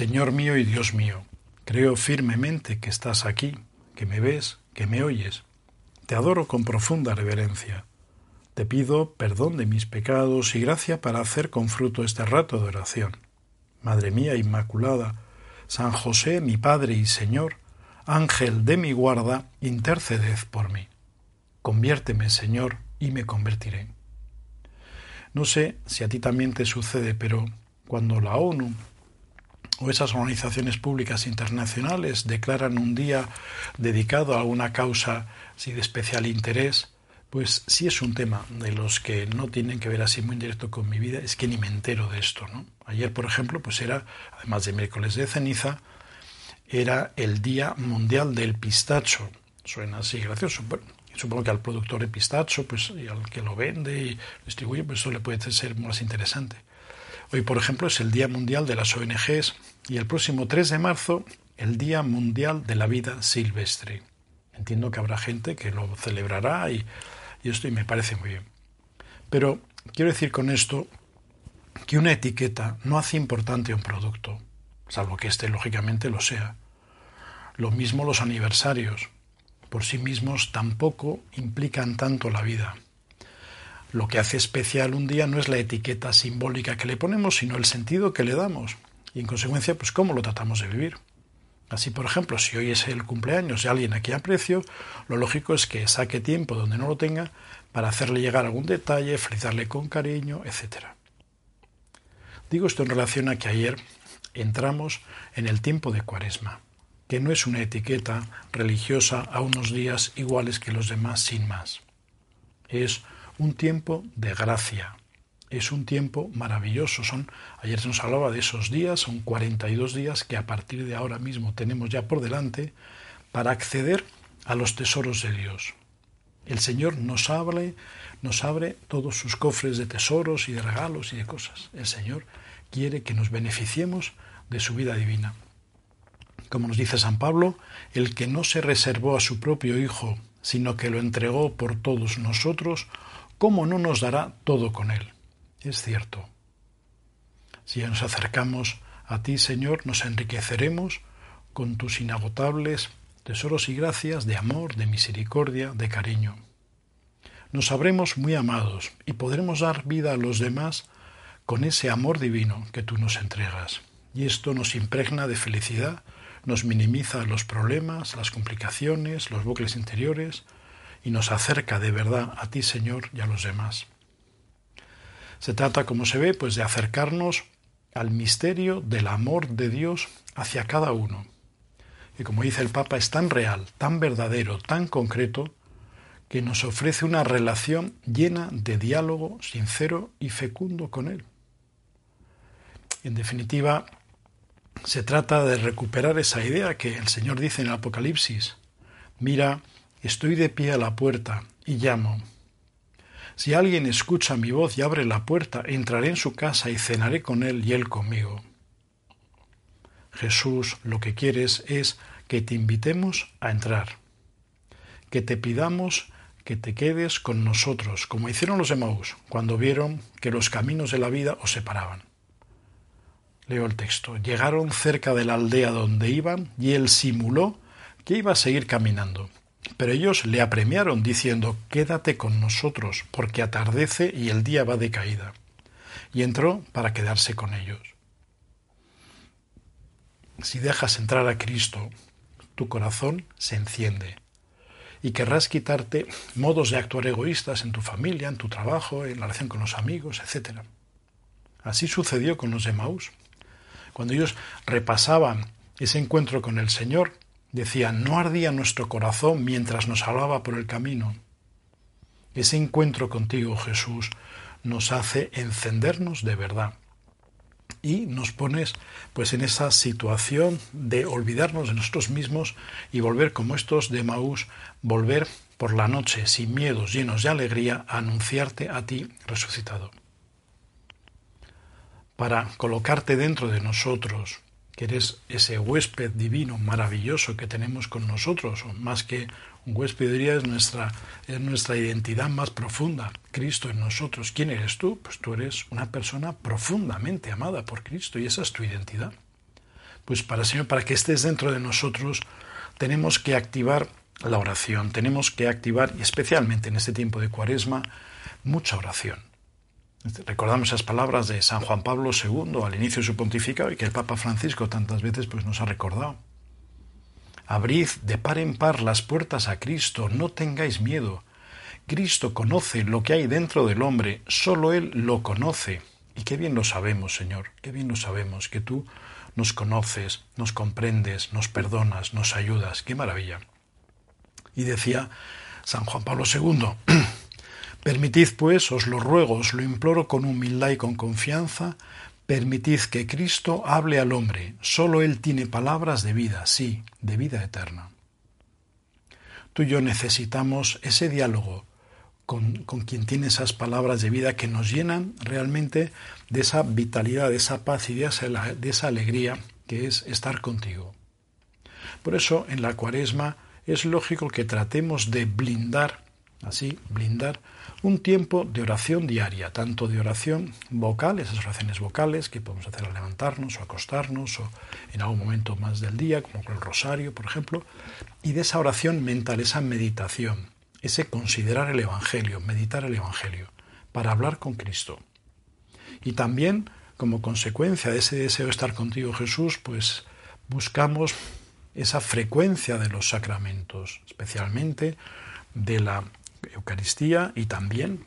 Señor mío y Dios mío, creo firmemente que estás aquí, que me ves, que me oyes. Te adoro con profunda reverencia. Te pido perdón de mis pecados y gracia para hacer con fruto este rato de oración. Madre mía Inmaculada, San José, mi Padre y Señor, Ángel de mi guarda, interceded por mí. Conviérteme, Señor, y me convertiré. No sé si a ti también te sucede, pero cuando la ONU o esas organizaciones públicas internacionales declaran un día dedicado a una causa de especial interés, pues si es un tema de los que no tienen que ver así muy directo con mi vida, es que ni me entero de esto, ¿no? Ayer, por ejemplo, pues era, además de miércoles de ceniza, era el Día Mundial del Pistacho. Suena así gracioso. Bueno, supongo que al productor de pistacho, pues, y al que lo vende y distribuye, pues eso le puede ser más interesante. Hoy, por ejemplo, es el Día Mundial de las ONGs y el próximo 3 de marzo, el Día Mundial de la Vida Silvestre. Entiendo que habrá gente que lo celebrará y esto me parece muy bien. Pero quiero decir con esto que una etiqueta no hace importante un producto, salvo que éste lógicamente lo sea. Lo mismo los aniversarios. Por sí mismos tampoco implican tanto la vida. Lo que hace especial un día no es la etiqueta simbólica que le ponemos, sino el sentido que le damos. Y en consecuencia, pues cómo lo tratamos de vivir. Así, por ejemplo, si hoy es el cumpleaños de alguien a quien aprecio, lo lógico es que saque tiempo donde no lo tenga para hacerle llegar algún detalle, felicitarle con cariño, etc. Digo esto en relación a que ayer entramos en el tiempo de Cuaresma, que no es una etiqueta religiosa a unos días iguales que los demás sin más. Es un tiempo de gracia, es un tiempo maravilloso. Son, ayer se nos hablaba de esos días, son 42 días que a partir de ahora mismo tenemos ya por delante para acceder a los tesoros de Dios. El Señor nos abre, nos abre todos sus cofres de tesoros y de regalos y de cosas. El Señor quiere que nos beneficiemos de su vida divina. Como nos dice San Pablo, el que no se reservó a su propio Hijo, sino que lo entregó por todos nosotros, ¿cómo no nos dará todo con él? es cierto. Si nos acercamos a ti, Señor, nos enriqueceremos con tus inagotables tesoros y gracias de amor, de misericordia, de cariño. Nos sabremos muy amados y podremos dar vida a los demás con ese amor divino que tú nos entregas. Y esto nos impregna de felicidad, nos minimiza los problemas, las complicaciones, los bucles interiores y nos acerca de verdad a ti, Señor, y a los demás. Se trata, como se ve, pues de acercarnos al misterio del amor de Dios hacia cada uno. Y como dice el Papa, es tan real, tan verdadero, tan concreto, que nos ofrece una relación llena de diálogo sincero y fecundo con Él. En definitiva, se trata de recuperar esa idea que el Señor dice en el Apocalipsis. Mira, estoy de pie a la puerta y llamo. Si alguien escucha mi voz y abre la puerta, entraré en su casa y cenaré con él y él conmigo. Jesús lo que quieres es que te invitemos a entrar, que te pidamos que te quedes con nosotros, como hicieron los de Maús cuando vieron que los caminos de la vida os separaban. Leo el texto. Llegaron cerca de la aldea donde iban y él simuló que iba a seguir caminando. Pero ellos le apremiaron diciendo Quédate con nosotros, porque atardece y el día va de caída. Y entró para quedarse con ellos. Si dejas entrar a Cristo, tu corazón se enciende y querrás quitarte modos de actuar egoístas en tu familia, en tu trabajo, en la relación con los amigos, etc. Así sucedió con los de Maús. Cuando ellos repasaban ese encuentro con el Señor, Decía, no ardía nuestro corazón mientras nos hablaba por el camino. Ese encuentro contigo, Jesús, nos hace encendernos de verdad y nos pones pues en esa situación de olvidarnos de nosotros mismos y volver como estos de Maús, volver por la noche sin miedos, llenos de alegría, a anunciarte a ti resucitado. Para colocarte dentro de nosotros, que eres ese huésped divino maravilloso que tenemos con nosotros, o más que un huésped diría es nuestra, es nuestra identidad más profunda, Cristo en nosotros. ¿Quién eres tú? Pues tú eres una persona profundamente amada por Cristo y esa es tu identidad. Pues para Señor, para que estés dentro de nosotros, tenemos que activar la oración, tenemos que activar, y especialmente en este tiempo de cuaresma, mucha oración. Recordamos esas palabras de San Juan Pablo II al inicio de su pontificado y que el Papa Francisco tantas veces pues, nos ha recordado. Abrid de par en par las puertas a Cristo, no tengáis miedo. Cristo conoce lo que hay dentro del hombre, solo Él lo conoce. Y qué bien lo sabemos, Señor, qué bien lo sabemos, que tú nos conoces, nos comprendes, nos perdonas, nos ayudas, qué maravilla. Y decía San Juan Pablo II, Permitid, pues, os lo ruego, os lo imploro con humildad y con confianza, permitid que Cristo hable al hombre. Solo Él tiene palabras de vida, sí, de vida eterna. Tú y yo necesitamos ese diálogo con, quien tiene esas palabras de vida que nos llenan realmente de esa vitalidad, de esa paz y de esa alegría que es estar contigo. Por eso en la cuaresma es lógico que tratemos de blindar, así, blindar un tiempo de oración diaria, tanto de oración vocal, esas oraciones vocales que podemos hacer al levantarnos o acostarnos o en algún momento más del día, como con el rosario, por ejemplo, y de esa oración mental, esa meditación, ese considerar el Evangelio, meditar el Evangelio, para hablar con Cristo. Y también, como consecuencia de ese deseo de estar contigo, Jesús, pues buscamos esa frecuencia de los sacramentos, especialmente de la Eucaristía y también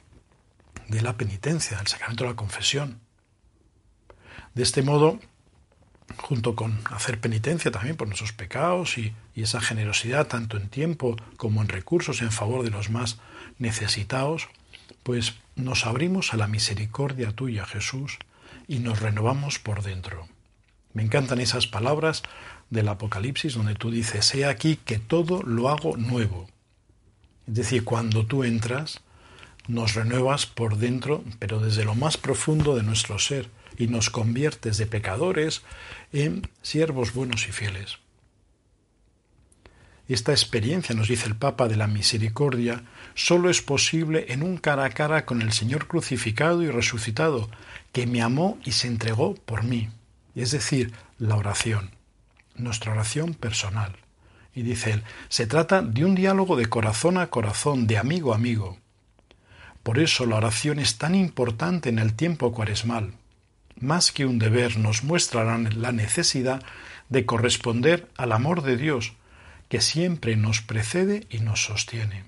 de la penitencia, del sacramento de la confesión. De este modo, junto con hacer penitencia también por nuestros pecados y, esa generosidad tanto en tiempo como en recursos en favor de los más necesitados, pues nos abrimos a la misericordia tuya, Jesús, y nos renovamos por dentro. Me encantan esas palabras del Apocalipsis donde tú dices, he aquí que todo lo hago nuevo. Es decir, cuando tú entras, nos renuevas por dentro, pero desde lo más profundo de nuestro ser, y nos conviertes de pecadores en siervos buenos y fieles. Esta experiencia, nos dice el Papa, de la misericordia, solo es posible en un cara a cara con el Señor crucificado y resucitado, que me amó y se entregó por mí. Es decir, la oración, nuestra oración personal. Y dice él, se trata de un diálogo de corazón a corazón, de amigo a amigo. Por eso la oración es tan importante en el tiempo cuaresmal. Más que un deber nos muestra la necesidad de corresponder al amor de Dios, que siempre nos precede y nos sostiene.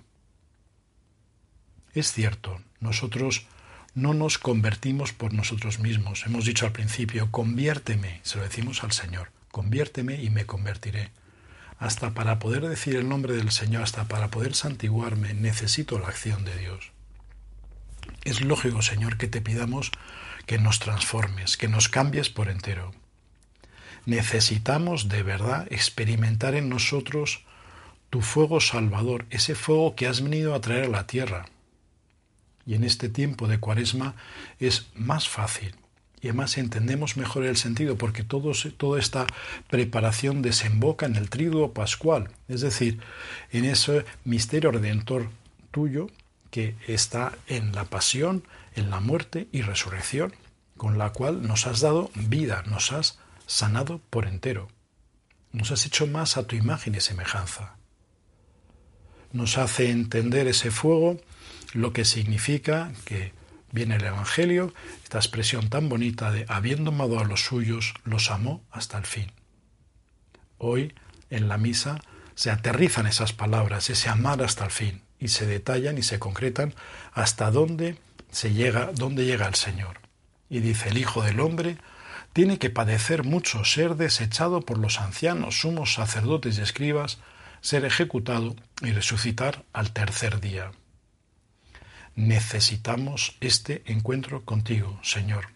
Es cierto, nosotros no nos convertimos por nosotros mismos. Hemos dicho al principio, conviérteme, se lo decimos al Señor, conviérteme y me convertiré hasta para poder decir el nombre del Señor, hasta para poder santiguarme, necesito la acción de Dios. Es lógico, Señor, que te pidamos que nos transformes, que nos cambies por entero. Necesitamos de verdad experimentar en nosotros tu fuego salvador, ese fuego que has venido a traer a la tierra. Y en este tiempo de cuaresma es más fácil, y además entendemos mejor el sentido porque todo, toda esta preparación desemboca en el triduo pascual, es decir, en ese misterio redentor tuyo que está en la pasión, en la muerte y resurrección, con la cual nos has dado vida, nos has sanado por entero, nos has hecho más a tu imagen y semejanza. Nos hace entender ese fuego lo que significa que viene el Evangelio, esta expresión tan bonita de habiendo amado a los suyos, los amó hasta el fin. Hoy, en la misa, se aterrizan esas palabras, ese amar hasta el fin, y se detallan y se concretan hasta dónde se llega, dónde llega el Señor. Y dice el Hijo del Hombre tiene que padecer mucho, ser desechado por los ancianos, sumos sacerdotes y escribas, ser ejecutado y resucitar al tercer día. Necesitamos este encuentro contigo, Señor.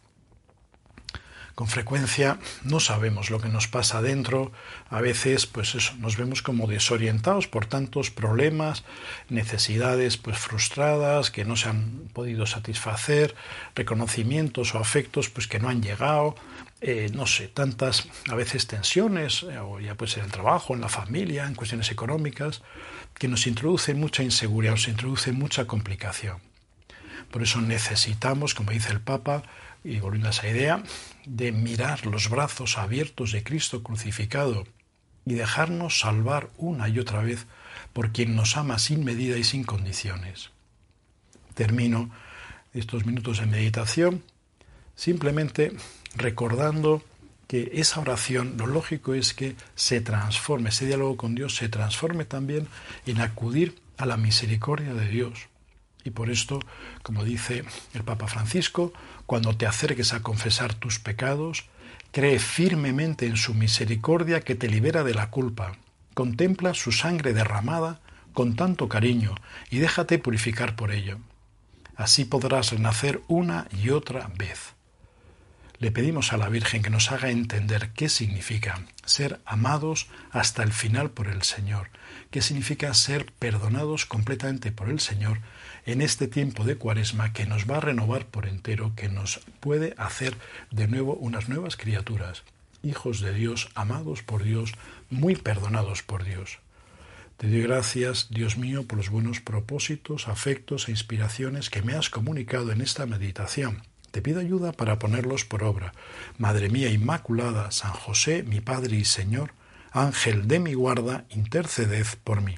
Con frecuencia no sabemos lo que nos pasa dentro, a veces pues nos vemos como desorientados por tantos problemas, necesidades pues frustradas que no se han podido satisfacer, reconocimientos o afectos pues que no han llegado, eh, no sé, tantas a veces tensiones, eh, o ya puede ser el trabajo, en la familia, en cuestiones económicas, que nos introducen mucha inseguridad, nos introducen mucha complicación. Por eso necesitamos, como dice el Papa, y volviendo a esa idea, de mirar los brazos abiertos de Cristo crucificado y dejarnos salvar una y otra vez por quien nos ama sin medida y sin condiciones. Termino estos minutos de meditación simplemente recordando que esa oración, lo lógico es que se transforme, ese diálogo con Dios se transforme también en acudir a la misericordia de Dios. Y por esto, como dice el Papa Francisco, cuando te acerques a confesar tus pecados, cree firmemente en su misericordia que te libera de la culpa. Contempla su sangre derramada con tanto cariño y déjate purificar por ello. Así podrás renacer una y otra vez. Le pedimos a la Virgen que nos haga entender qué significa ser amados hasta el final por el Señor, qué significa ser perdonados completamente por el Señor en este tiempo de cuaresma que nos va a renovar por entero, que nos puede hacer de nuevo unas nuevas criaturas, hijos de Dios, amados por Dios, muy perdonados por Dios. Te doy gracias, Dios mío, por los buenos propósitos, afectos e inspiraciones que me has comunicado en esta meditación. Te pido ayuda para ponerlos por obra. Madre mía Inmaculada, San José, mi Padre y Señor, Ángel de mi guarda, interceded por mí.